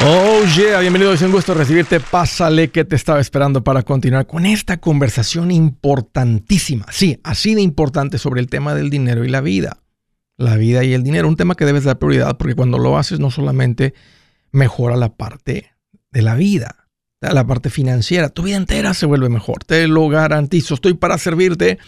Oh yeah, bienvenido, es un gusto recibirte. Pásale que te estaba esperando para continuar con esta conversación importantísima. Sí, así de importante sobre el tema del dinero y la vida. La vida y el dinero, un tema que debes dar prioridad porque cuando lo haces no solamente mejora la parte de la vida, la parte financiera, tu vida entera se vuelve mejor. Te lo garantizo. Estoy para servirte.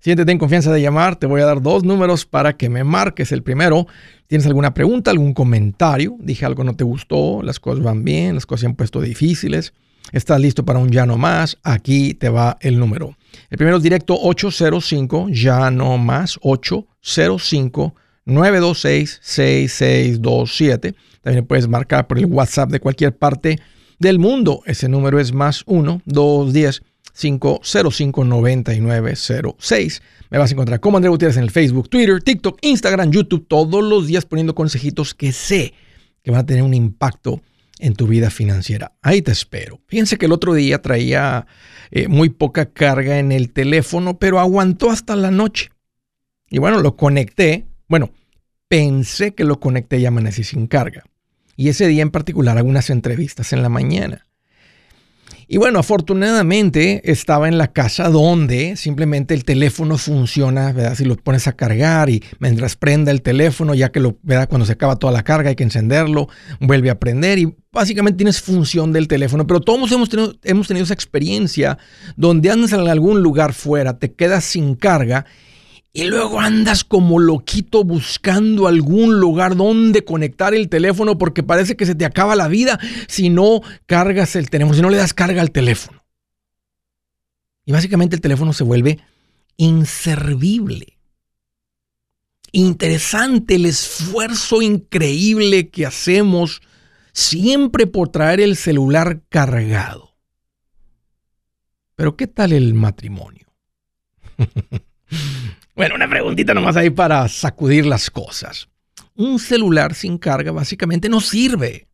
Siéntete en confianza de llamar. Te voy a dar dos números para que me marques. El primero, ¿tienes alguna pregunta, algún comentario? Dije algo no te gustó, las cosas van bien, las cosas se han puesto difíciles. ¿Estás listo para un ya no más? Aquí te va el número. El primero es directo 805, ya no más, 805 926 6627. También puedes marcar por el WhatsApp de cualquier parte del mundo. Ese número es más 1-210-505-9906. Me vas a encontrar como André Gutiérrez en el Facebook, Twitter, TikTok, Instagram, YouTube, todos los días poniendo consejitos que sé que van a tener un impacto en tu vida financiera. Ahí te espero. Fíjense que el otro día traía eh, muy poca carga en el teléfono, pero aguantó hasta la noche. Y bueno, lo conecté. Bueno, pensé que lo conecté y amanecí sin carga. Y ese día en particular algunas entrevistas en la mañana. Y bueno, afortunadamente estaba en la casa donde simplemente el teléfono funciona, ¿verdad? Si lo pones a cargar y mientras prenda el teléfono, ya que lo, ¿verdad? Cuando se acaba toda la carga hay que encenderlo, vuelve a prender y básicamente tienes función del teléfono. Pero todos hemos tenido, hemos tenido esa experiencia donde andas en algún lugar fuera, te quedas sin carga y luego andas como loquito buscando algún lugar donde conectar el teléfono porque parece que se te acaba la vida si no cargas el teléfono, si no le das carga al teléfono. Y básicamente el teléfono se vuelve inservible. Interesante el esfuerzo increíble que hacemos siempre por traer el celular cargado. Pero ¿qué tal el matrimonio? Bueno, una preguntita nomás ahí para sacudir las cosas. Un celular sin carga básicamente no sirve.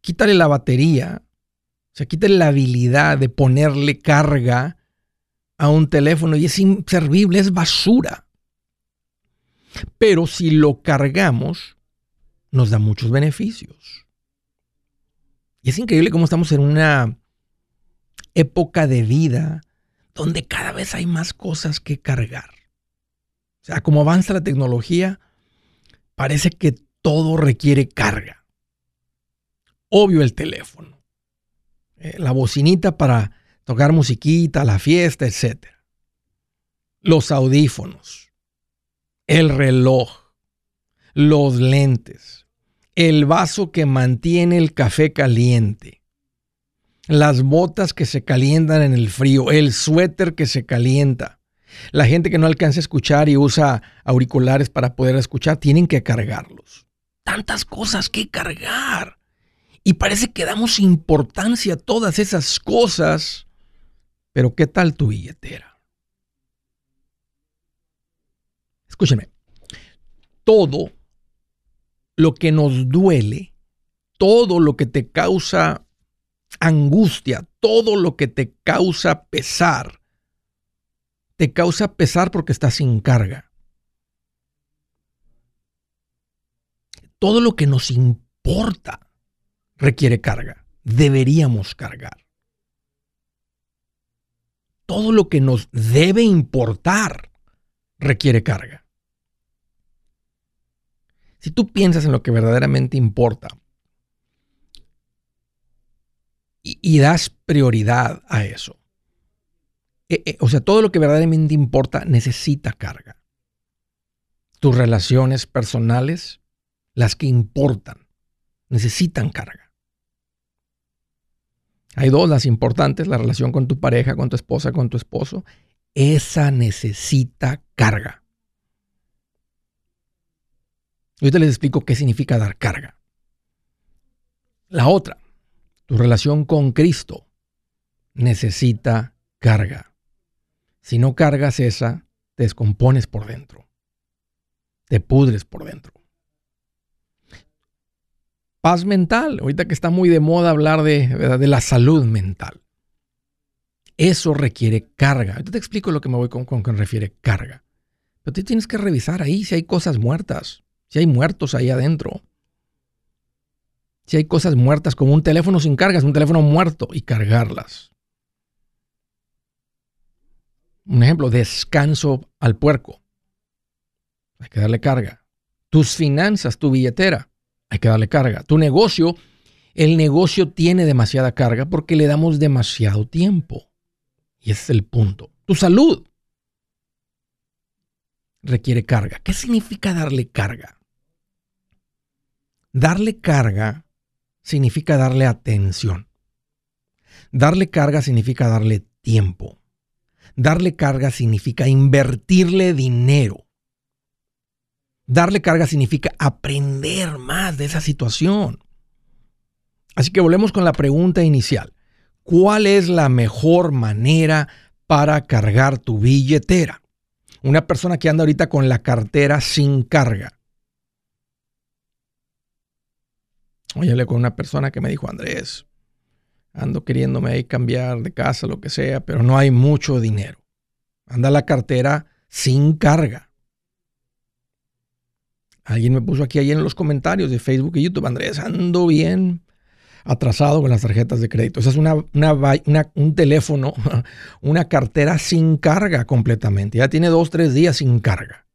Quítale la batería, o sea, quítale la habilidad de ponerle carga a un teléfono y es inservible, es basura. Pero si lo cargamos, nos da muchos beneficios. Y es increíble cómo estamos en una época de vida donde cada vez hay más cosas que cargar. Sea, como avanza la tecnología, parece que todo requiere carga. Obvio el teléfono, eh, la bocinita para tocar musiquita, la fiesta, etc. Los audífonos, el reloj, los lentes, el vaso que mantiene el café caliente, las botas que se calientan en el frío, el suéter que se calienta, la gente que no alcanza a escuchar y usa auriculares para poder escuchar, tienen que cargarlos. Tantas cosas que cargar. Y parece que damos importancia a todas esas cosas. Pero ¿qué tal tu billetera? Escúcheme. Todo lo que nos duele, todo lo que te causa angustia, todo lo que te causa pesar, te causa pesar porque estás sin carga. Todo lo que nos importa requiere carga. Deberíamos cargar. Todo lo que nos debe importar requiere carga. Si tú piensas en lo que verdaderamente importa y, y das prioridad a eso, eh, eh, o sea, todo lo que verdaderamente importa necesita carga. Tus relaciones personales, las que importan, necesitan carga. Hay dos, las importantes, la relación con tu pareja, con tu esposa, con tu esposo. Esa necesita carga. Y te les explico qué significa dar carga. La otra, tu relación con Cristo, necesita carga. Si no cargas esa, te descompones por dentro. Te pudres por dentro. Paz mental. Ahorita que está muy de moda hablar de, de la salud mental. Eso requiere carga. Ahorita te explico lo que me voy con, con que refiere carga. Pero tú tienes que revisar ahí si hay cosas muertas, si hay muertos ahí adentro. Si hay cosas muertas como un teléfono sin cargas, un teléfono muerto y cargarlas. Un ejemplo, descanso al puerco. Hay que darle carga. Tus finanzas, tu billetera, hay que darle carga. Tu negocio, el negocio tiene demasiada carga porque le damos demasiado tiempo. Y ese es el punto. Tu salud requiere carga. ¿Qué significa darle carga? Darle carga significa darle atención. Darle carga significa darle tiempo. Darle carga significa invertirle dinero. Darle carga significa aprender más de esa situación. Así que volvemos con la pregunta inicial. ¿Cuál es la mejor manera para cargar tu billetera? Una persona que anda ahorita con la cartera sin carga. Oye, con una persona que me dijo, Andrés, ando queriéndome ahí cambiar de casa, lo que sea, pero no hay mucho dinero. Anda la cartera sin carga. Alguien me puso aquí ayer en los comentarios de Facebook y YouTube, Andrés, ando bien atrasado con las tarjetas de crédito. Esa es una, un teléfono, una cartera sin carga completamente. Ya tiene dos, tres días sin carga.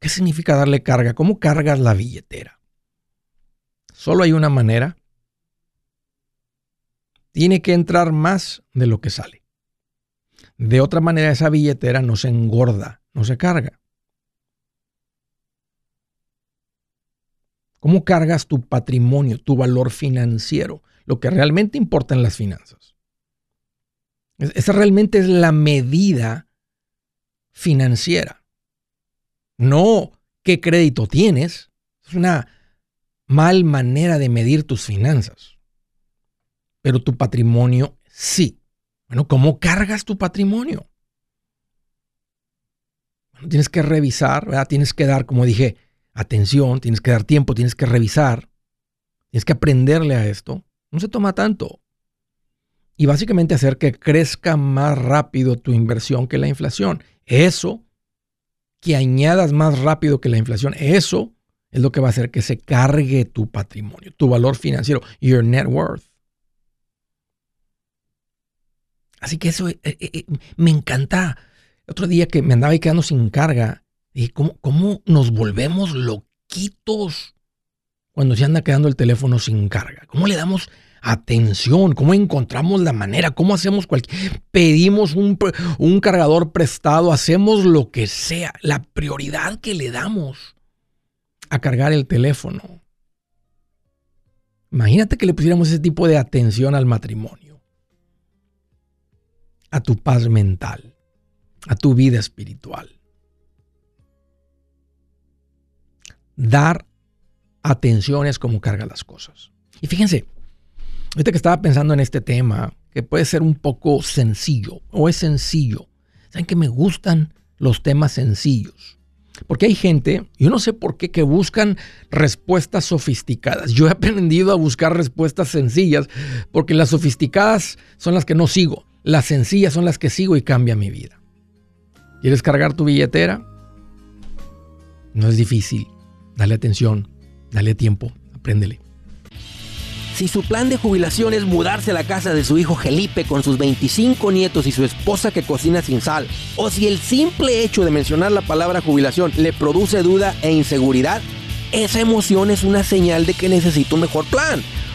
¿Qué significa darle carga? ¿Cómo cargas la billetera? Solo hay una manera. Tiene que entrar más de lo que sale. De otra manera, esa billetera no se engorda, no se carga. ¿Cómo cargas tu patrimonio, tu valor financiero? Lo que realmente importa en las finanzas. Esa realmente es la medida financiera. No qué crédito tienes. Es una mal manera de medir tus finanzas. Pero tu patrimonio sí. Bueno, ¿cómo cargas tu patrimonio? Bueno, tienes que revisar, ¿verdad? Tienes que dar, como dije, atención, tienes que dar tiempo, tienes que revisar, tienes que aprenderle a esto. No se toma tanto. Y básicamente hacer que crezca más rápido tu inversión que la inflación. Eso, que añadas más rápido que la inflación, eso es lo que va a hacer que se cargue tu patrimonio, tu valor financiero, your net worth. Así que eso eh, eh, eh, me encanta. Otro día que me andaba quedando sin carga, y cómo, cómo nos volvemos loquitos cuando se anda quedando el teléfono sin carga. ¿Cómo le damos atención? ¿Cómo encontramos la manera? ¿Cómo hacemos cualquier... Pedimos un, un cargador prestado, hacemos lo que sea. La prioridad que le damos a cargar el teléfono. Imagínate que le pusiéramos ese tipo de atención al matrimonio, a tu paz mental, a tu vida espiritual. Dar atención es como carga las cosas. Y fíjense, ahorita que estaba pensando en este tema, que puede ser un poco sencillo, o es sencillo. Saben que me gustan los temas sencillos. Porque hay gente, yo no sé por qué, que buscan respuestas sofisticadas. Yo he aprendido a buscar respuestas sencillas porque las sofisticadas son las que no sigo. Las sencillas son las que sigo y cambia mi vida. ¿Quieres cargar tu billetera? No es difícil. Dale atención, dale tiempo, apréndele. Si su plan de jubilación es mudarse a la casa de su hijo Felipe con sus 25 nietos y su esposa que cocina sin sal, o si el simple hecho de mencionar la palabra jubilación le produce duda e inseguridad, esa emoción es una señal de que necesita un mejor plan.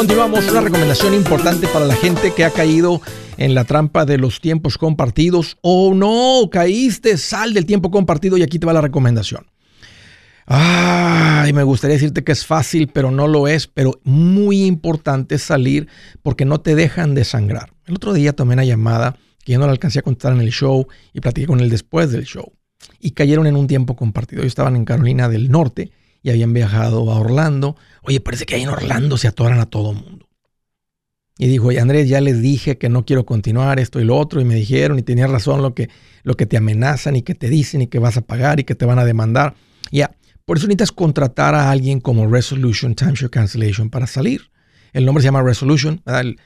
continuamos. Una recomendación importante para la gente que ha caído en la trampa de los tiempos compartidos. Oh, no, caíste, sal del tiempo compartido y aquí te va la recomendación. Ay, me gustaría decirte que es fácil, pero no lo es, pero muy importante salir porque no te dejan de sangrar. El otro día tomé una llamada que yo no la alcancé a contar en el show y platiqué con él después del show. Y cayeron en un tiempo compartido. Ellos estaban en Carolina del Norte y habían viajado a Orlando. Oye, parece que ahí en Orlando se atoran a todo mundo. Y dijo, oye Andrés, ya les dije que no quiero continuar esto y lo otro, y me dijeron, y tenías razón lo que, lo que te amenazan y que te dicen y que vas a pagar y que te van a demandar. Ya, por eso necesitas contratar a alguien como Resolution Timeshare Cancellation para salir. El nombre se llama Resolution,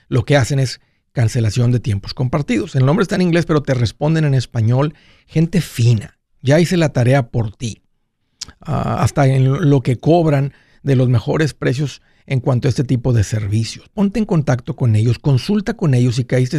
lo que hacen es cancelación de tiempos compartidos. El nombre está en inglés, pero te responden en español. Gente fina, ya hice la tarea por ti. Ah, hasta en lo que cobran de los mejores precios en cuanto a este tipo de servicios. Ponte en contacto con ellos, consulta con ellos si caíste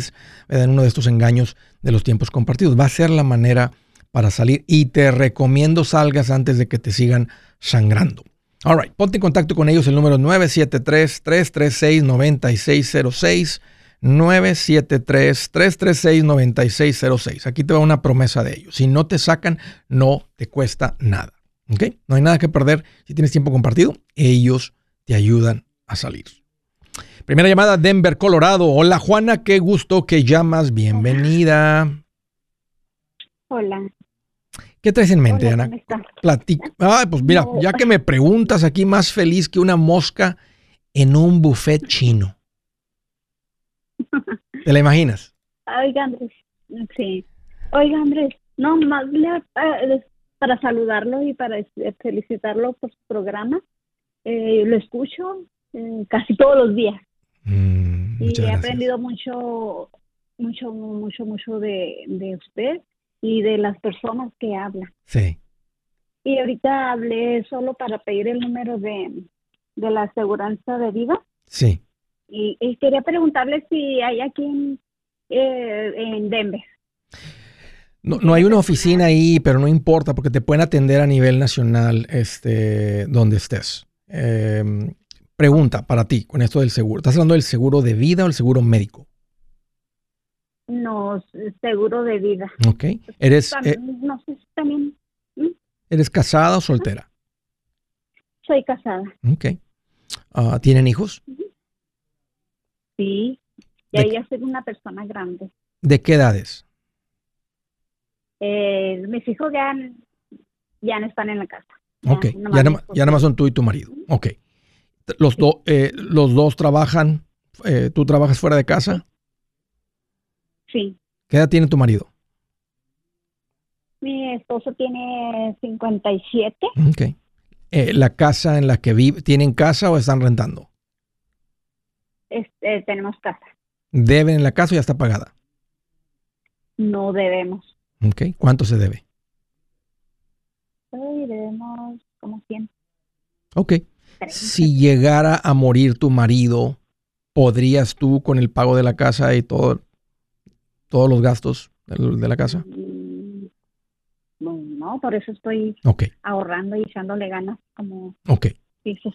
en uno de estos engaños de los tiempos compartidos. Va a ser la manera para salir y te recomiendo salgas antes de que te sigan sangrando. All right, ponte en contacto con ellos, el número 973-336-9606. 973-336-9606. Aquí te va una promesa de ellos. Si no te sacan, no te cuesta nada. ¿Ok? No hay nada que perder. Si tienes tiempo compartido, ellos te ayudan a salir. Primera llamada, Denver, Colorado. Hola Juana, qué gusto que llamas. Bienvenida. Hola. ¿Qué traes en mente, Ana? Platica. Ah, pues mira, ya que me preguntas aquí, más feliz que una mosca en un buffet chino. ¿Te la imaginas? Oiga, Andrés, sí. Oiga, Andrés, no, más eh, para saludarlo y para felicitarlo por su programa. Eh, lo escucho eh, casi todos los días. Mm, y he aprendido mucho, mucho, mucho, mucho de, de usted y de las personas que hablan. Sí. Y ahorita hablé solo para pedir el número de, de la aseguranza de vida. Sí. Y, quería preguntarle si hay aquí en, eh, en Denver. No, no, hay una oficina ahí, pero no importa porque te pueden atender a nivel nacional este, donde estés. Em, pregunta para ti con esto del seguro. ¿Estás hablando del seguro de vida o el seguro médico? No, seguro de vida. Ok. ¿Eres, eh, no sé también. ¿Eres casada o soltera? Soy casada. Ok. Ah, ¿Tienen hijos? Sí. Y ella es una persona grande. ¿De qué edades? Eh, mis hijos ya, ya no están en la casa. Ok, ya, nada, más son tú y tu marido. Ok. Los, eh, los dos trabajan, eh, ¿tú trabajas fuera de casa? Sí. ¿Qué edad tiene tu marido? Mi esposo tiene 57. Ok. Eh, ¿La casa en la que vive, tienen casa o están rentando? Este, tenemos casa. ¿Deben en la casa o ya está pagada? No debemos. Ok. ¿Cuánto se debe? debemos como 100. Ok. Si llegara a morir tu marido, ¿podrías tú con el pago de la casa y todo, todos los gastos de la casa? Mm, no, por eso estoy ahorrando y echándole ganas como... Ok.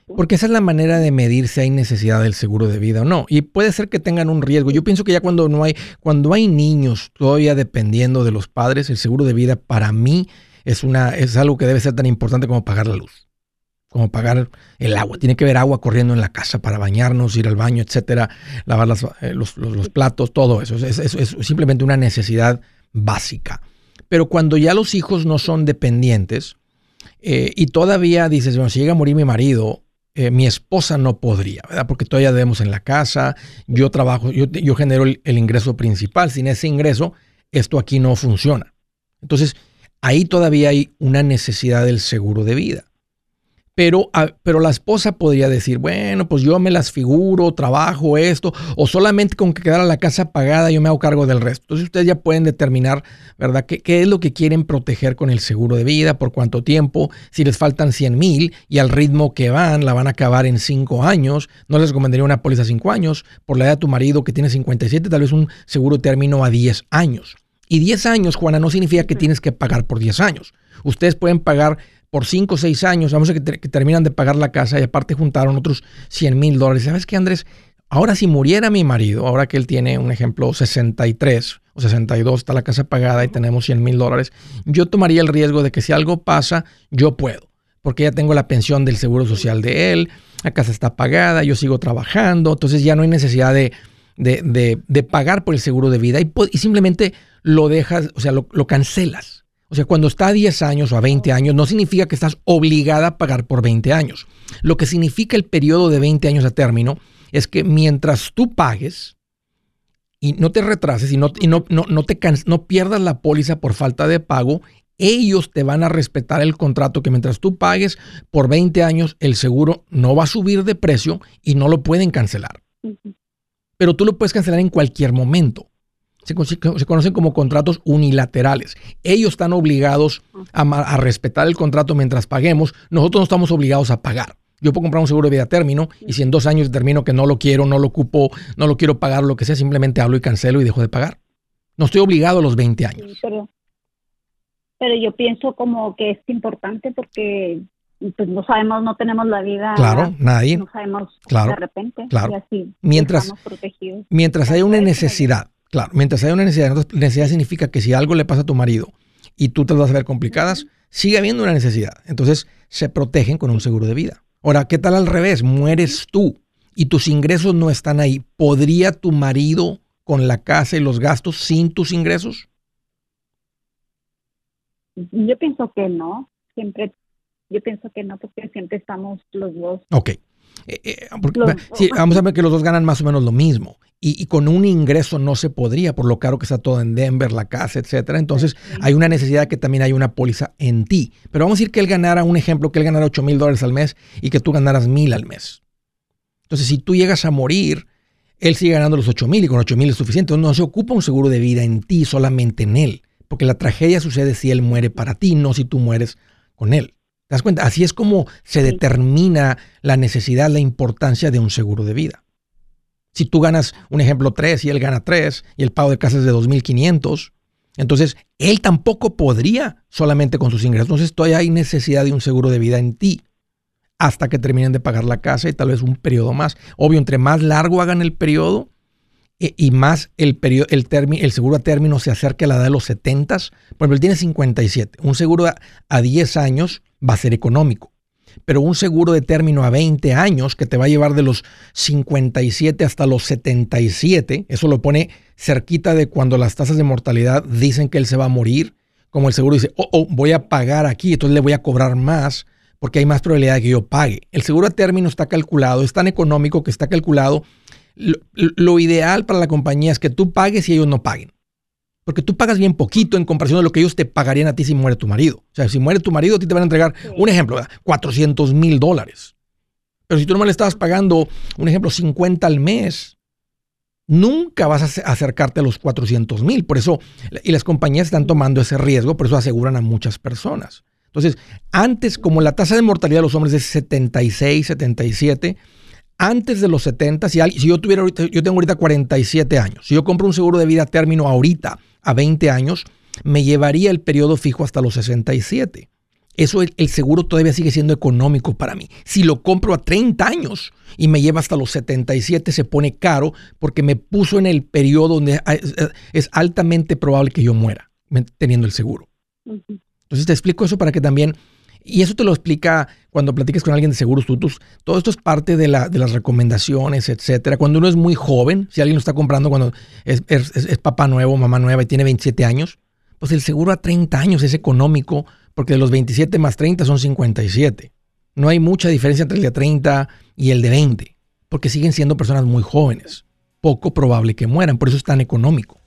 Porque esa es la manera de medir si hay necesidad del seguro de vida o no. Y puede ser que tengan un riesgo. Yo pienso que ya cuando no hay, cuando hay niños todavía dependiendo de los padres, el seguro de vida para mí es, una, es algo que debe ser tan importante como pagar la luz. como pagar el agua. Tiene que haber agua corriendo en la casa para bañarnos, ir al baño, etcétera, lavar eh, los, platos, todo eso. Es, simplemente una necesidad básica. Pero cuando ya los hijos no son dependientes eh, y todavía dices, bueno, si llega a morir mi marido, eh, mi esposa no podría, ¿verdad? Porque todavía debemos en la casa, yo trabajo, yo, yo genero el, el ingreso principal. Sin ese ingreso, esto aquí no funciona. Entonces, ahí todavía hay una necesidad del seguro de vida. Pero, ah, pero, la esposa podría decir, bueno, pues yo me las figuro, trabajo esto, o solamente con que quedara la casa pagada yo me hago cargo del resto. Entonces ustedes ya pueden determinar, ¿verdad?, qué, qué es lo que quieren proteger con el seguro de vida, por cuánto tiempo, si les faltan 100 mil y al ritmo que van, la van a acabar en 5 años. No les recomendaría una póliza 5 años. Por la edad de tu marido que tiene 57, tal vez un seguro término a 10 años. Y 10 años, Juana, no significa que tienes que pagar por 10 años. Ustedes pueden pagar por 5 o 6 años, vamos a que, que, terminan de pagar la casa y aparte juntaron otros 100 mil dólares. ¿Sabes qué, Andrés? Ahora si muriera mi marido, ahora que él tiene un ejemplo 63 o 62, está la casa pagada y tenemos 100 mil dólares, yo tomaría el riesgo de que si algo pasa, yo puedo, porque ya tengo la pensión del seguro social de él, la casa está pagada, yo sigo trabajando, entonces ya no hay necesidad de, de, pagar por el seguro de vida y, y simplemente lo dejas, o sea, lo, cancelas. O sea, cuando está a 10 años o a 20 años, no significa que estás obligada a pagar por 20 años. Lo que significa el periodo de 20 años a término es que mientras tú pagues y no te retrases y no, y no, no, te no pierdas la póliza por falta de pago, ellos te van a respetar el contrato que mientras tú pagues por 20 años, el seguro no va a subir de precio y no lo pueden cancelar. Pero tú lo puedes cancelar en cualquier momento se, conocen como contratos unilaterales. Ellos están obligados a, respetar el contrato mientras paguemos. Nosotros no estamos obligados a pagar. Yo puedo comprar un seguro de vida a término y si en dos años determino que no lo quiero, no lo ocupo, no lo quiero pagar, lo que sea, simplemente hablo y cancelo y dejo de pagar. No estoy obligado a los 20 años. pero, pero yo pienso como que es importante porque pues no sabemos, no tenemos la vida. Claro, nadie. No sabemos claro, de repente. Claro. mientras, mientras hay una necesidad Claro, mientras haya una necesidad, necesidad significa que si algo le pasa a tu marido y tú te vas a ver complicadas, sigue habiendo una necesidad. Entonces se protegen con un seguro de vida. Ahora, ¿qué tal al revés? Mueres tú y tus ingresos no están ahí. ¿Podría tu marido con la casa y los gastos sin tus ingresos? Yo pienso que no. Siempre, yo pienso que no, porque siempre estamos los dos. Ok. Eh, eh, vamos a ver que los dos ganan más o menos lo mismo y, con un ingreso no se podría, por lo caro que está todo en Denver, la casa, etcétera. Entonces, hay una necesidad que también hay una póliza en ti. Pero vamos a decir que él ganara, un ejemplo, que él ganara 8 mil dólares al mes y que tú ganaras mil al mes. Entonces, si tú llegas a morir, él sigue ganando los 8 mil y con 8 mil es suficiente. No se ocupa un seguro de vida en ti, solamente en él. Porque la tragedia sucede si él muere para ti, no si tú mueres con él. ¿Te das cuenta? Así es como se determina la necesidad, la importancia de un seguro de vida. Si tú ganas, un ejemplo, 3 y él gana 3 y el pago de casa es de 2.500, entonces él tampoco podría solamente con sus ingresos. Entonces todavía hay necesidad de un seguro de vida en ti hasta que terminen de pagar la casa y tal vez un periodo más. Obvio, entre más largo hagan el periodo e, y más el, periodo, el, el seguro a término se acerque a la edad de los 70, por ejemplo, él tiene 57. Un seguro a 10 años va a ser económico pero un seguro de término a 20 años que te va a llevar de los 57 hasta los 77, eso lo pone cerquita de cuando las tasas de mortalidad dicen que él se va a morir, como el seguro dice, oh, oh voy a pagar aquí, entonces le voy a cobrar más porque hay más probabilidad de que yo pague. El seguro a término está calculado, es tan económico que está calculado. lo ideal para la compañía es que tú pagues y ellos no paguen. Porque tú pagas bien poquito en comparación de lo que ellos te pagarían a ti si muere tu marido. O sea, si muere tu marido, a ti te van a entregar, un ejemplo, 400 mil dólares. Pero si tú nomás le estabas pagando, un ejemplo, 50 al mes, nunca vas a acercarte a los 400 mil. Por eso, y las compañías están tomando ese riesgo, por eso aseguran a muchas personas. Entonces, antes, como la tasa de mortalidad de los hombres es 76, 77, antes de los 70, si, yo tuviera ahorita, yo tengo ahorita 47 años, si yo compro un seguro de vida término ahorita a 20 años, me llevaría el periodo fijo hasta los 67. Eso el, seguro todavía sigue siendo económico para mí. Si lo compro a 30 años y me lleva hasta los 77, se pone caro porque me puso en el periodo donde es altamente probable que yo muera teniendo el seguro. Entonces te explico eso para que también Y eso te lo explica cuando platiques con alguien de seguros tutus. Todo esto es parte de, la, de las recomendaciones, etcétera. Cuando uno es muy joven, si alguien lo está comprando cuando es, es, papá nuevo, mamá nueva y tiene 27 años, pues el seguro a 30 años es económico porque de los 27 más 30 son 57. No hay mucha diferencia entre el de 30 y el de 20, porque siguen siendo personas muy jóvenes. Poco probable que mueran, por eso es tan económico.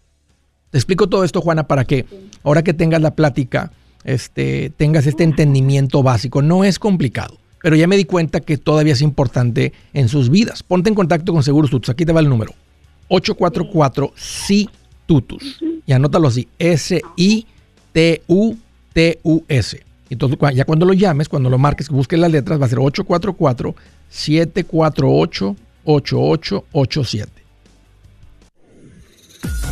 Te explico todo esto, Juana, para que ahora que tengas la plática, este, tengas este entendimiento básico. No es complicado, pero ya me di cuenta que todavía es importante en sus vidas. Ponte en contacto con Seguros Tutus. Aquí te va el número. 844 si tutus Y anótalo así. S-I-T-U-T-U-S. Entonces, ya cuando lo llames, cuando lo marques, busques las letras, va a ser 844 748 8887.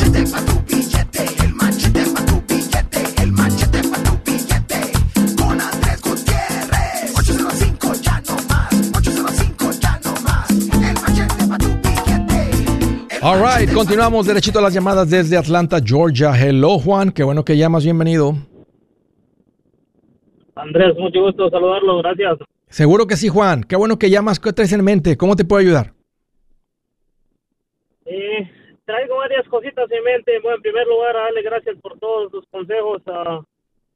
El machete para tu billete, el machete para tu billete, el machete para tu billete. Con Andrés Gutiérrez. 805 ya no más, 805 ya no más. El machete para tu billete. All right, continuamos derechito a las llamadas desde Atlanta, Georgia. Hello, Juan, qué bueno que llamas, bienvenido. Andrés, mucho gusto saludarlo, gracias. Seguro que sí, Juan. Qué bueno que llamas. ¿Qué traes en mente? ¿Cómo te puedo ayudar? Traigo varias cositas en mente. Bueno, en primer lugar, darle gracias por todos sus consejos. Uh,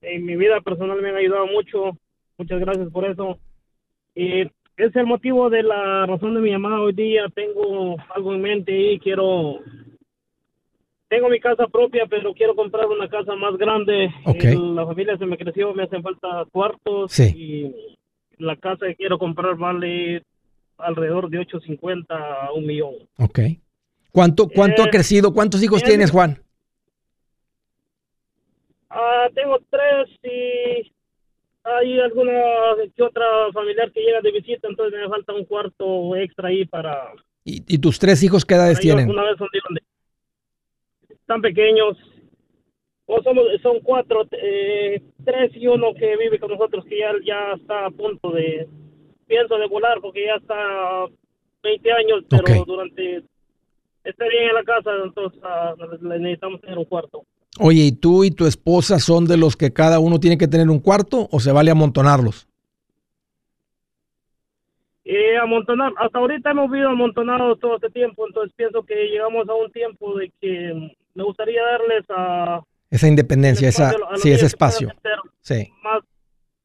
en mi vida personal me han ayudado mucho. Muchas gracias por eso. Y es el motivo de la razón de mi llamada hoy día. Tengo algo en mente y quiero. Tengo mi casa propia, pero quiero comprar una casa más grande. La familia se me creció, me hacen falta cuartos. Y la casa que quiero comprar vale alrededor de 850 a un millón. Ok. ¿Cuánto, cuánto ha eh, crecido? ¿Cuántos hijos tienes, Juan? Ah, tengo tres y hay alguna que otra familiar que llega de visita, entonces me falta un cuarto extra ahí para... ¿Y, tus tres hijos qué edades tienen? Una vez son, están pequeños. O somos, son cuatro, eh, tres y uno que vive con nosotros que ya, ya está a punto de, pienso de volar porque ya está 20 años, pero durante esté bien en la casa, entonces ah, necesitamos tener un cuarto. Oye, ¿y tú y tu esposa son de los que cada uno tiene que tener un cuarto o se vale amontonarlos? Eh, amontonar, hasta ahorita hemos vivido amontonados todo este tiempo, entonces pienso que llegamos a un tiempo de que me gustaría darles a... Esa independencia, esa, sí, ese espacio. Sí. Más,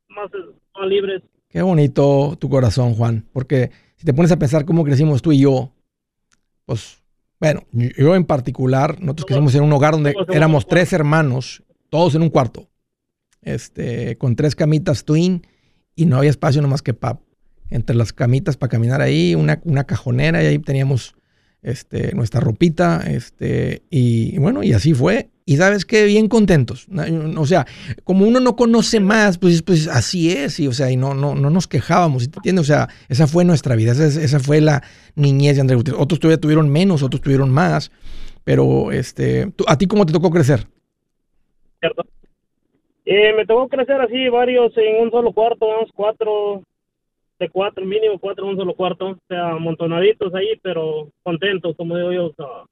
más, más libres. Qué bonito tu corazón, Juan, porque si te pones a pensar cómo crecimos tú y yo, pues bueno, yo en particular, nosotros crecimos en un hogar donde éramos tres hermanos, todos en un cuarto, este, con tres camitas twin y no había espacio nomás que para entre las camitas para caminar ahí, una, una cajonera y ahí teníamos este, nuestra ropita, este, y bueno, y así fue. Y sabes qué, bien contentos. O sea, como uno no conoce más, pues, pues así es, y o sea, y no, no, no nos quejábamos, ¿te entiendes? O sea, esa fue nuestra vida, esa, esa fue la niñez de Andrés Gutiérrez. Otros todavía tuvieron menos, otros tuvieron más, pero este, ¿a ti cómo te tocó crecer? Eh, me tocó crecer así, varios en un solo cuarto, unos cuatro, de cuatro, mínimo cuatro en un solo cuarto, o sea, amontonaditos ahí, pero contentos, como digo yo, o sea,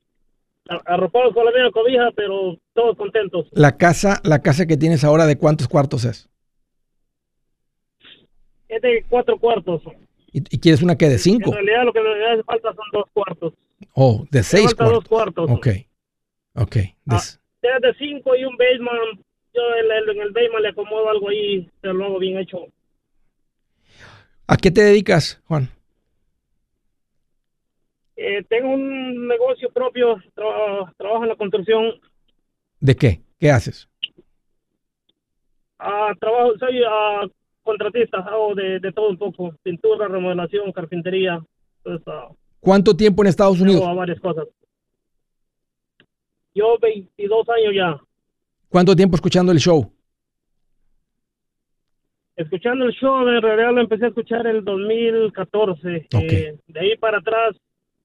arropados con la misma cobija, pero todos contentos. La casa, la casa que tienes ahora, ¿de cuántos cuartos es? Es de cuatro cuartos. ¿Y, quieres una que de cinco? En realidad lo que me hace falta son dos cuartos. Oh, de seis cuartos. dos cuartos. Ok, ok. Ah, de cinco y un basement yo en el Bayman le acomodo algo ahí, se lo hago bien hecho. ¿A qué te dedicas, Juan? Eh, tengo un negocio propio, trabajo en la construcción. ¿De qué? ¿Qué haces? Ah, trabajo, soy uh, contratista, hago de, todo un poco, pintura, remodelación, carpintería. Ah, ¿Cuánto tiempo en Estados Unidos? varias cosas. Yo 22 años ya. ¿Cuánto tiempo escuchando el show? Escuchando el show, en realidad lo empecé a escuchar en el 2014. Eh, de ahí para atrás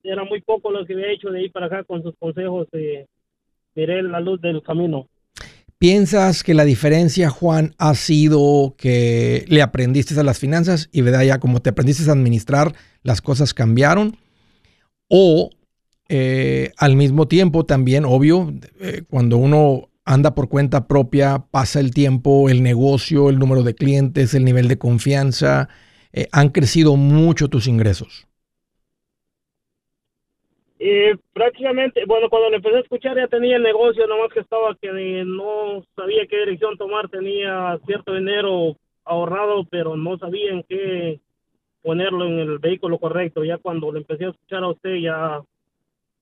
era muy poco lo que había hecho, de ahí para acá con sus consejos miré la luz del camino. ¿Piensas que la diferencia, Juan, ha sido que le aprendiste a las finanzas y verdad ya como te aprendiste a administrar, las cosas cambiaron? ¿O eh, al mismo tiempo también, obvio, eh, cuando uno anda por cuenta propia, pasa el tiempo, el negocio, el número de clientes, el nivel de confianza, eh, han crecido mucho tus ingresos. Eh, prácticamente, bueno, cuando le empecé a escuchar ya tenía el negocio, nomás que estaba que no sabía qué dirección tomar, tenía cierto dinero ahorrado, pero no sabía en qué ponerlo en el vehículo correcto. Ya cuando le empecé a escuchar a usted, ya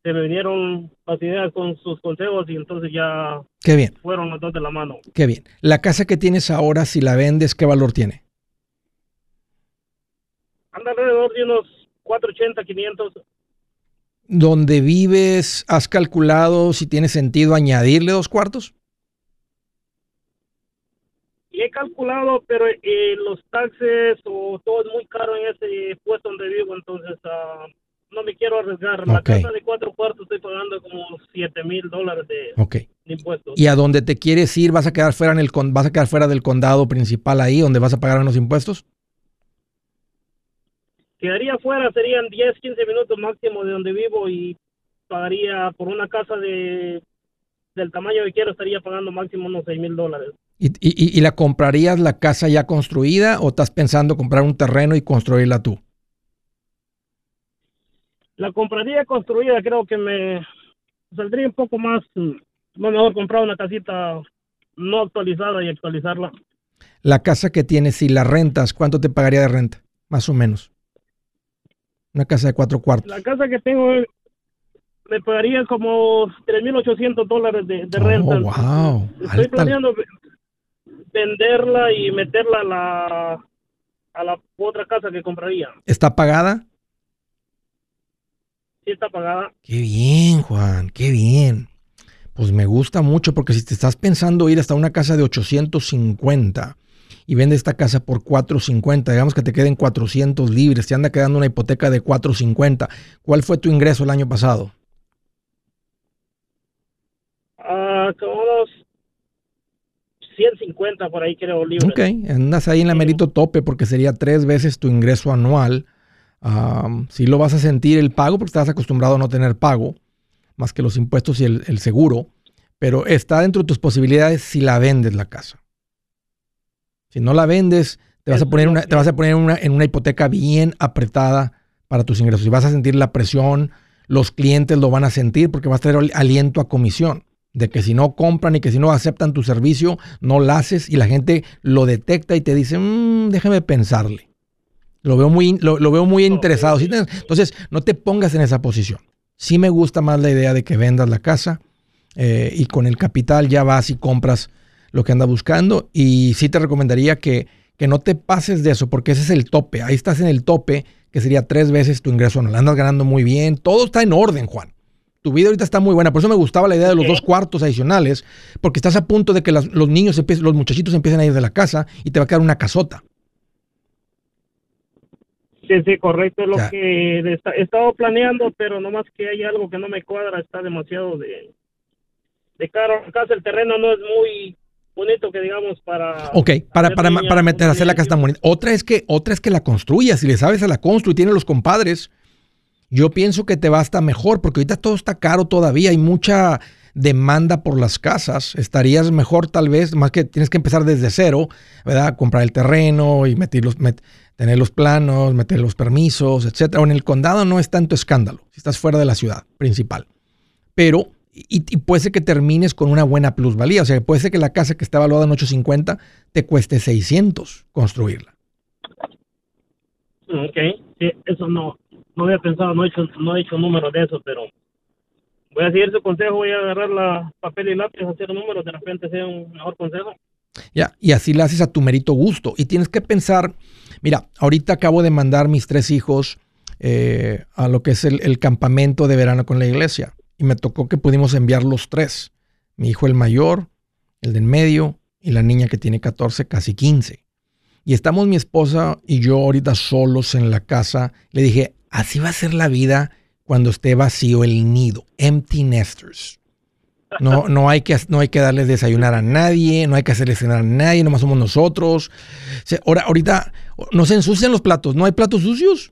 se me vinieron las ideas con sus consejos y entonces ya Qué bien. fueron los dos de la mano. Qué bien. La casa que tienes ahora, si la vendes, ¿qué valor tiene? Anda alrededor de unos 480, 500 donde vives, ¿has calculado si tiene sentido añadirle dos cuartos? He calculado, pero eh, los taxes o todo es muy caro en ese puesto donde vivo, entonces uh, no me quiero arriesgar. La casa de cuatro cuartos estoy pagando como siete mil dólares de, impuestos. ¿Y a dónde te quieres ir? ¿Vas a quedar fuera en el vas a quedar fuera del condado principal ahí, donde vas a pagar menos impuestos? Quedaría fuera, serían 10, 15 minutos máximo de donde vivo y pagaría por una casa de del tamaño que quiero, estaría pagando máximo unos 6 mil dólares. ¿Y, y, y la comprarías la casa ya construida o estás pensando comprar un terreno y construirla tú? La compraría construida, creo que me saldría un poco más, más mejor comprar una casita no actualizada y actualizarla. La casa que tienes, si la rentas, ¿cuánto te pagaría de renta? Más o menos. Una casa de cuatro cuartos. La casa que tengo me pagaría como 3.800 dólares de, de oh, renta. wow. Estoy planeando venderla y meterla a la, a la otra casa que compraría. ¿Está pagada? Sí, está pagada. Qué bien, Juan, qué bien. Pues me gusta mucho porque si te estás pensando ir hasta una casa de 850 y vende esta casa por 450, digamos que te queden 400 libres, te anda quedando una hipoteca de 450. ¿Cuál fue tu ingreso el año pasado? Ah, como unos 150 por ahí creo libres. Ok, andas ahí en la merito tope porque sería tres veces tu ingreso anual. si lo vas a sentir el pago porque estás acostumbrado a no tener pago, más que los impuestos y el, el seguro, pero está dentro de tus posibilidades si la vendes la casa. Si no la vendes, te vas a poner, una, te vas a poner una, en una hipoteca bien apretada para tus ingresos. Y vas a sentir la presión, los clientes lo van a sentir porque vas a tener aliento a comisión. De que si no compran y que si no aceptan tu servicio, no lo haces y la gente lo detecta y te dice, mmm, déjame pensarle. Lo veo muy, lo, veo muy interesado. Entonces, no te pongas en esa posición. Sí me gusta más la idea de que vendas la casa eh, y con el capital ya vas y compras lo que anda buscando. Y sí te recomendaría que, que no te pases de eso, porque ese es el tope. Ahí estás en el tope, que sería tres veces tu ingreso anual. Andas ganando muy bien. Todo está en orden, Juan. Tu vida ahorita está muy buena. Por eso me gustaba la idea de los dos cuartos adicionales, porque estás a punto de que los niños, los muchachitos empiecen a ir de la casa y te va a quedar una casota. Sí, sí, correcto. Es lo que he estado planeando, pero nomás que hay algo que no me cuadra. Está demasiado de, de caro. Casa el terreno no es muy bonito que digamos para... Ok, para, para, para meter, hacer la casa tan bonita. Otra es que, otra es que la construyas, si le sabes a la constru y tienes los compadres, yo pienso que te va hasta mejor, porque ahorita todo está caro todavía, hay mucha demanda por las casas, estarías mejor tal vez, más que tienes que empezar desde cero, ¿verdad? Comprar el terreno y meter los, tener los planos, meter los permisos, etcétera. O en el condado no es tanto escándalo, si estás fuera de la ciudad principal. Pero y, puede ser que termines con una buena plusvalía. O sea, puede ser que la casa que está evaluada en 850 te cueste 600 construirla. Ok, sí, eso no, no había pensado, no he hecho, no he hecho números de eso, pero voy a seguir su consejo, voy a agarrar la papel y lápiz, hacer números, de repente sea un mejor consejo. Ya, y así le haces a tu merito gusto. Y tienes que pensar, mira, ahorita acabo de mandar mis tres hijos eh, a lo que es el, campamento de verano con la iglesia. Y me tocó que pudimos enviar los tres. Mi hijo el mayor, el del medio y la niña que tiene 14, casi 15. Y estamos mi esposa y yo ahorita solos en la casa. Le dije, así va a ser la vida cuando esté vacío el nido. Empty nesters. No, no, hay que, no hay que darles desayunar a nadie, no hay que hacerles cenar a nadie, nomás somos nosotros. ahora, ahorita no se ensucian los platos, no hay platos sucios.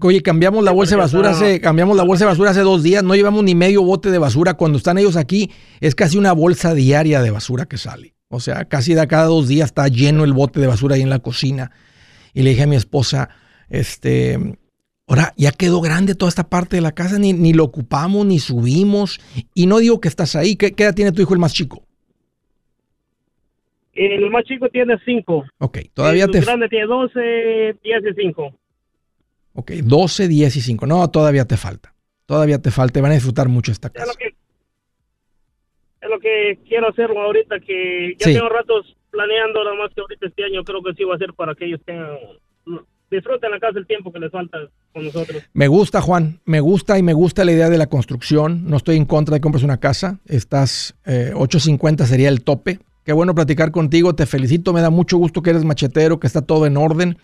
Oye, cambiamos la bolsa de basura hace, cambiamos la bolsa de basura hace dos días, no llevamos ni medio bote de basura. Cuando están ellos aquí, es casi una bolsa diaria de basura que sale. O sea, casi de cada dos días está lleno el bote de basura ahí en la cocina. Y le dije a mi esposa, este, ahora ya quedó grande toda esta parte de la casa, ni, ni lo ocupamos, ni subimos. Y no digo que estás ahí. ¿Qué, edad tiene tu hijo el más chico? El más chico tiene cinco. Ok, todavía te... El grande tiene 12, 10 y 5. Ok, 12, 10 y 5. No, todavía te falta. Todavía te falta. Van a disfrutar mucho esta casa. Es lo que, quiero hacerlo ahorita, que ya tengo ratos planeando, nada más que ahorita este año creo que sí va a ser para que ellos tengan disfruten la casa el tiempo que les falta con nosotros. Me gusta, Juan, me gusta y me gusta la idea de la construcción. No estoy en contra de que compres una casa. Estás 850 eh, sería el tope. Qué bueno platicar contigo, te felicito, me da mucho gusto que eres machetero, que está todo en orden.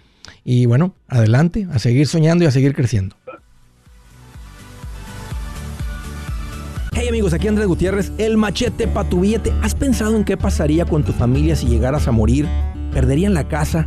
Y bueno, adelante, a seguir soñando y a seguir creciendo. Hey amigos, aquí Andrés Gutiérrez, el machete para tu billete. ¿Has pensado en qué pasaría con tu familia si llegaras a morir? ¿Perderían la casa?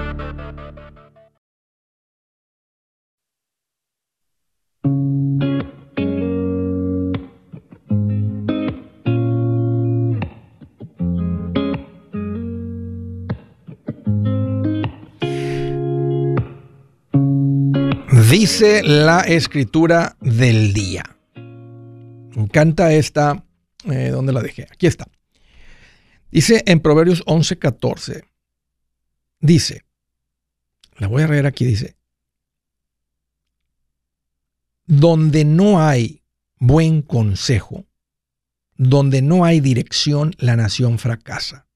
Dice la escritura del día. Me encanta esta. Eh, ¿Dónde la dejé? Aquí está. Dice en Proverbios 11:14. Dice. La voy a leer aquí. Dice. Donde no hay buen consejo, donde no hay dirección, la nación fracasa.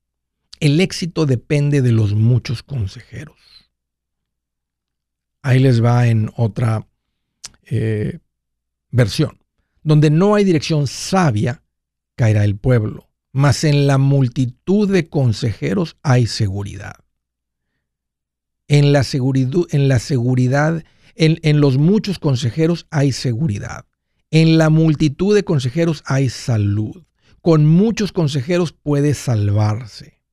El éxito depende de los muchos consejeros. Ahí les va en otra eh, versión. Donde no hay dirección sabia, caerá el pueblo, mas en la multitud de consejeros hay seguridad. En la, seguridad, en, la seguridad en los muchos consejeros hay seguridad. En la multitud de consejeros hay salud. Con muchos consejeros puede salvarse.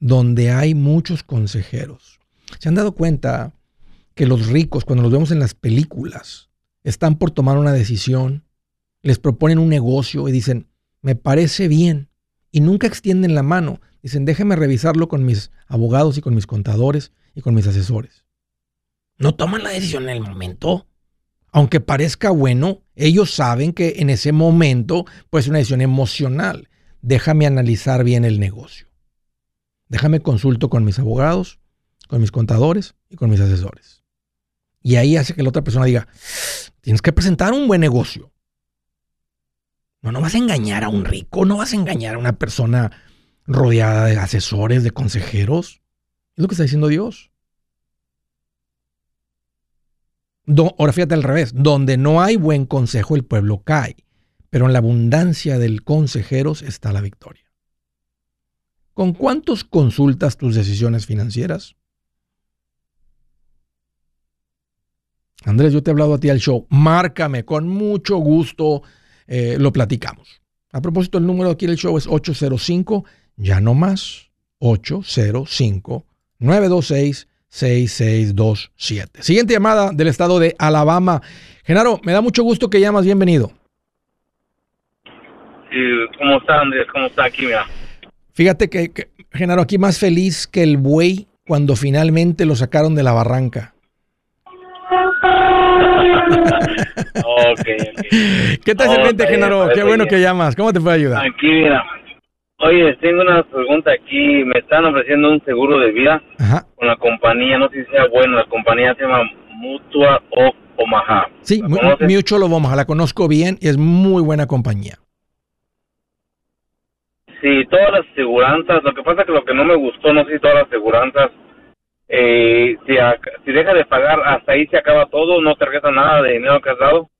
Donde hay muchos consejeros ¿Se han dado cuenta que los ricos, cuando los vemos en las películas, están por tomar una decisión, les proponen un negocio y dicen, me parece bien, y nunca extienden la mano, dicen, déjeme revisarlo con mis abogados y con mis contadores y con mis asesores. No toman la decisión en el momento. Aunque parezca bueno, ellos saben que en ese momento pues es una decisión emocional. Déjame analizar bien el negocio. Déjame consulto con mis abogados con mis contadores y con mis asesores. Y ahí hace que la otra persona diga, tienes que presentar un buen negocio. No, no vas a engañar a un rico, no vas a engañar a una persona rodeada de asesores, de consejeros. Es lo que está diciendo Dios. ahora fíjate al revés, donde no hay buen consejo el pueblo cae, pero en la abundancia del consejeros está la victoria. ¿Con cuántos consultas tus decisiones financieras? Andrés, yo te he hablado a ti al show. Márcame, con mucho gusto eh, lo platicamos. A propósito, el número aquí del show es 805, ya no más, 805-926-6627. Siguiente llamada del estado de Alabama. Genaro, me da mucho gusto que llamas, bienvenido. ¿Cómo está Andrés? ¿Cómo está aquí? Mira? Fíjate que, Genaro, aquí más feliz que el buey cuando finalmente lo sacaron de la barranca. Okay, ¿Qué te hace mente, Genaro? Qué bueno que llamas. ¿Cómo te puedo ayudar? Aquí, mira. Oye, tengo una pregunta aquí. Me están ofreciendo un seguro de vida con la compañía. No sé si sea bueno. La compañía se llama Mutua of Omaha. Sí, Mutual of Omaha. La conozco bien y es muy buena compañía. Sí, todas las aseguranzas. Lo que pasa es que lo que no me gustó, no sé si todas las aseguranzas eh, si, deja de pagar, hasta ahí se acaba todo, no te regresa nada de dinero que has dado.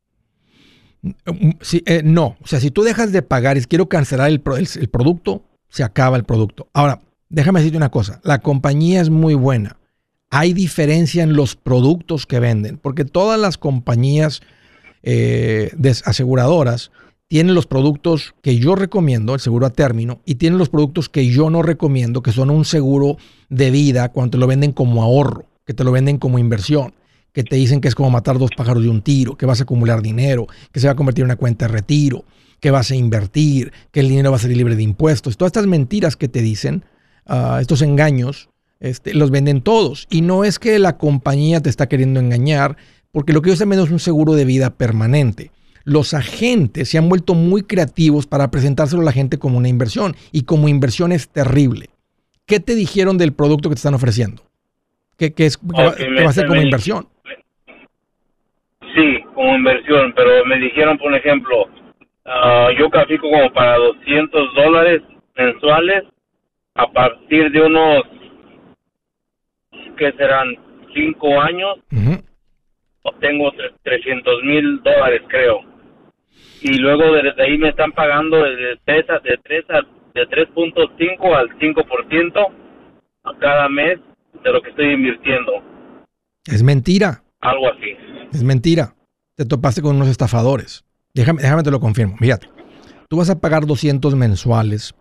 Sí, eh, no, o sea, si tú dejas de pagar y quiero cancelar el, el, producto, se acaba el producto. Ahora, déjame decirte una cosa, la compañía es muy buena. Hay diferencia en los productos que venden, porque todas las compañías eh, aseguradoras tienen los productos que yo recomiendo, el seguro a término, y tienen los productos que yo no recomiendo, que son un seguro de vida cuando te lo venden como ahorro, que te lo venden como inversión, que te dicen que es como matar dos pájaros de un tiro, que vas a acumular dinero, que se va a convertir en una cuenta de retiro, que vas a invertir, que el dinero va a ser libre de impuestos. Todas estas mentiras que te dicen, ah, estos engaños, este, los venden todos. Y no es que la compañía te está queriendo engañar, porque lo que ellos también es un seguro de vida permanente los agentes se han vuelto muy creativos para presentárselo a la gente como una inversión y como inversión es terrible. ¿Qué te dijeron del producto que te están ofreciendo? ¿Qué, es, va, a ser como inversión? Sí, como inversión, pero me dijeron, por ejemplo, ah, yo califico como para 200 dólares mensuales a partir de unos, que serán 5 años, obtengo 300 mil dólares, creo y luego desde ahí me están pagando de 3 a, de 3 a, de 3.5 al 5% a cada mes de lo que estoy invirtiendo. Es mentira. Algo así. Es mentira. Te topaste con unos estafadores. Déjame, déjame te lo confirmo. Fíjate. Tú vas a pagar 200 mensuales.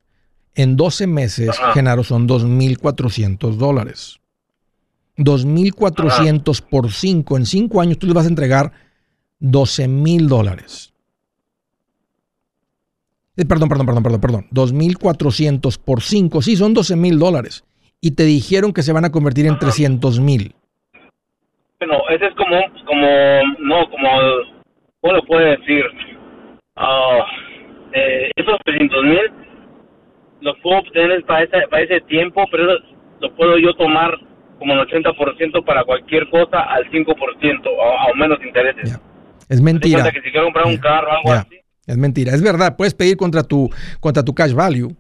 En 12 meses, Genaro, son 2.400 dólares. 2.400 por 5. En 5 años tú le vas a entregar 12.000 dólares. Eh, perdón, perdón, perdón, perdón, perdón. 2.400 por 5. Sí, son 12 mil dólares. Y te dijeron que se van a convertir en 300 mil. Bueno, ese es como, como, no, como, ¿cómo lo puedo decir? Uh, eh, esos 300 mil los puedo obtener para ese, para ese tiempo, pero eso lo puedo yo tomar como el 80% para cualquier cosa al 5% o, o menos intereses. Es mentira. Que si quiero comprar un carro o algo así, es mentira. Es verdad, puedes pedir contra tu, contra tu cash value,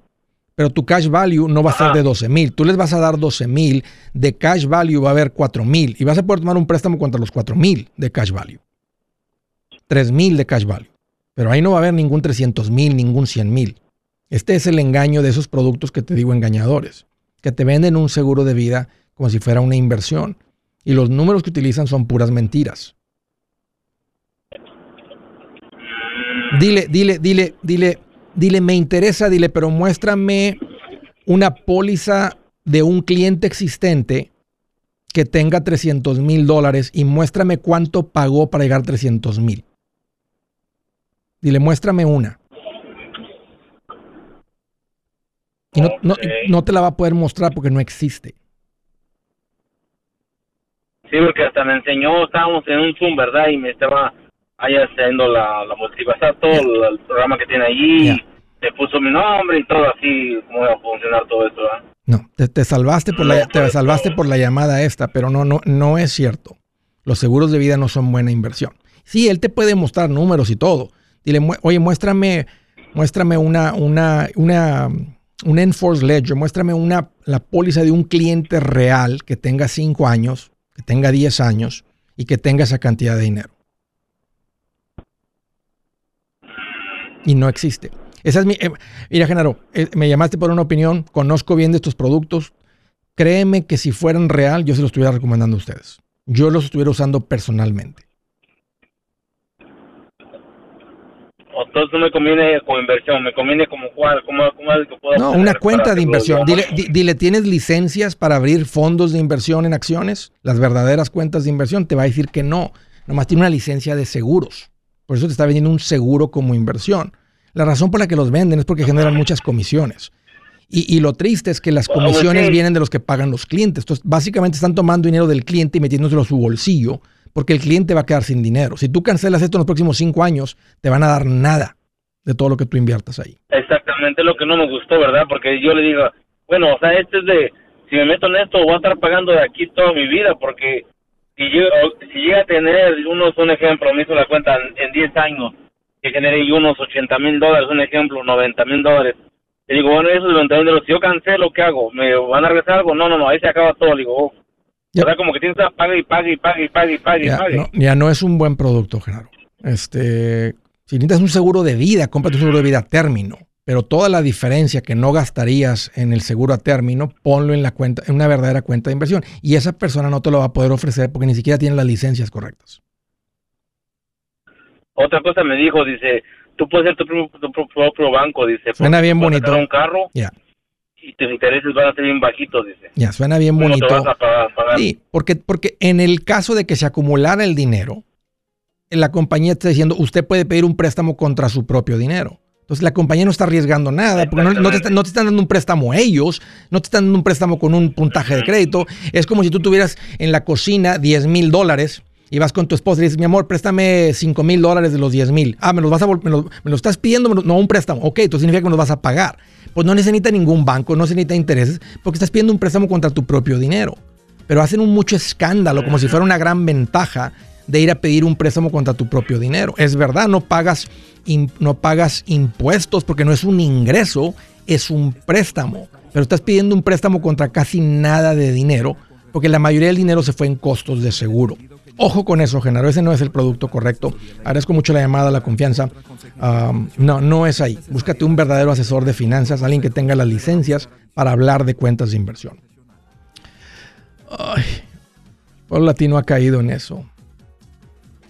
pero tu cash value no va a ser de 12 mil. Tú les vas a dar 12 mil, de cash value va a haber 4 mil y vas a poder tomar un préstamo contra los 4 mil de cash value. 3 mil de cash value. Pero ahí no va a haber ningún 300 mil, ningún 100 mil. Este es el engaño de esos productos que te digo engañadores, que te venden un seguro de vida como si fuera una inversión. Y los números que utilizan son puras mentiras. Dile, dile, dile, dile, dile, me interesa, dile, pero muéstrame una póliza de un cliente existente que tenga 300 mil dólares y muéstrame cuánto pagó para llegar a 300 mil. Dile, muéstrame una. Y no, no, no, te la va a poder mostrar porque no existe. Sí, porque hasta me enseñó, estábamos en un Zoom, ¿verdad? Y me estaba ahí haciendo la, la motivación, todo el, programa que tiene allí, te puso mi nombre y todo así, cómo va a funcionar todo esto. No, te, salvaste por la te salvaste por la llamada esta, pero no no no es cierto. Los seguros de vida no son buena inversión. Sí, él te puede mostrar números y todo. Dile, oye, muéstrame muéstrame una una una un enforced ledger, muéstrame una la póliza de un cliente real que tenga 5 años, que tenga 10 años y que tenga esa cantidad de dinero. Y no existe. Esa es mi. eh, mira, Genaro, eh, me llamaste por una opinión, conozco bien de estos productos. Créeme que si fueran real, yo se los estuviera recomendando a ustedes. Yo los estuviera usando personalmente. Entonces no me conviene como inversión, me conviene como cuál, como, como es que puedo No, una cuenta de inversión. Dile, dile, ¿tienes licencias para abrir fondos de inversión en acciones? Las verdaderas cuentas de inversión te va a decir que no. Nomás tiene una licencia de seguros. Por eso te está vendiendo un seguro como inversión. La razón por la que los venden es porque generan muchas comisiones. Y, y lo triste es que las pues comisiones vienen de los que pagan los clientes. Entonces, básicamente están tomando dinero del cliente y metiéndoselo a su bolsillo porque el cliente va a quedar sin dinero. Si tú cancelas esto en los próximos cinco años, te van a dar nada de todo lo que tú inviertas ahí. Exactamente lo que no me gustó, ¿verdad? Porque yo le digo, bueno, o sea, este es de, si me meto en esto, voy a estar pagando de aquí toda mi vida, porque si, yo, si llega a tener, unos, un ejemplo, me hizo la cuenta en, en 10 años, que generé unos 80 mil dólares, un ejemplo, 90 mil dólares. Le digo, bueno, esos 90 mil dólares, si yo cancelo, ¿qué hago? ¿Me van a regresar algo? No, no, no, ahí se acaba todo. Le digo, oh. Ya. O sea, como que tienes que pague y pague y pague y pague y pague y Ya pague. no, ya no es un buen producto, Genaro. Este, si necesitas un seguro de vida, cómprate un seguro de vida a término. Pero toda la diferencia que no gastarías en el seguro a término, ponlo en la cuenta, en una verdadera cuenta de inversión. Y esa persona no te lo va a poder ofrecer porque ni siquiera tiene las licencias correctas. Otra cosa me dijo, dice, tú puedes ser tu propio, tu propio- propio banco, dice. Suena bien bonito. un carro Ya, y tus intereses van a ser bien bajitos, dice. ya, suena bien ¿Cómo bonito. te vas a pagar? pagar? Sí, porque, porque en el caso de que se acumulara el dinero, la compañía está diciendo, usted puede pedir un préstamo contra su propio dinero. Entonces la compañía no está arriesgando nada, porque no, no te, no te están dando un préstamo ellos, no te están dando un préstamo con un puntaje de crédito. Es como si tú tuvieras en la cocina 10 mil dólares y vas con tu esposa y dices, mi amor, préstame 5 mil dólares de los 10 mil. Ah, me los vas a me lo, me lo estás pidiendo, lo- no un préstamo. Ok, entonces significa que me los vas a pagar. Pues no necesita ningún banco, no necesita intereses, porque estás pidiendo un préstamo contra tu propio dinero pero hacen un mucho escándalo, como si fuera una gran ventaja de ir a pedir un préstamo contra tu propio dinero. Es verdad, no pagas, no pagas impuestos porque no es un ingreso, es un préstamo. Pero estás pidiendo un préstamo contra casi nada de dinero, porque la mayoría del dinero se fue en costos de seguro. Ojo con eso, Genaro, ese no es el producto correcto. Agradezco mucho la llamada, la confianza. No, no es ahí. Búscate un verdadero asesor de finanzas, alguien que tenga las licencias para hablar de cuentas de inversión. Ay, el latino ha caído en eso.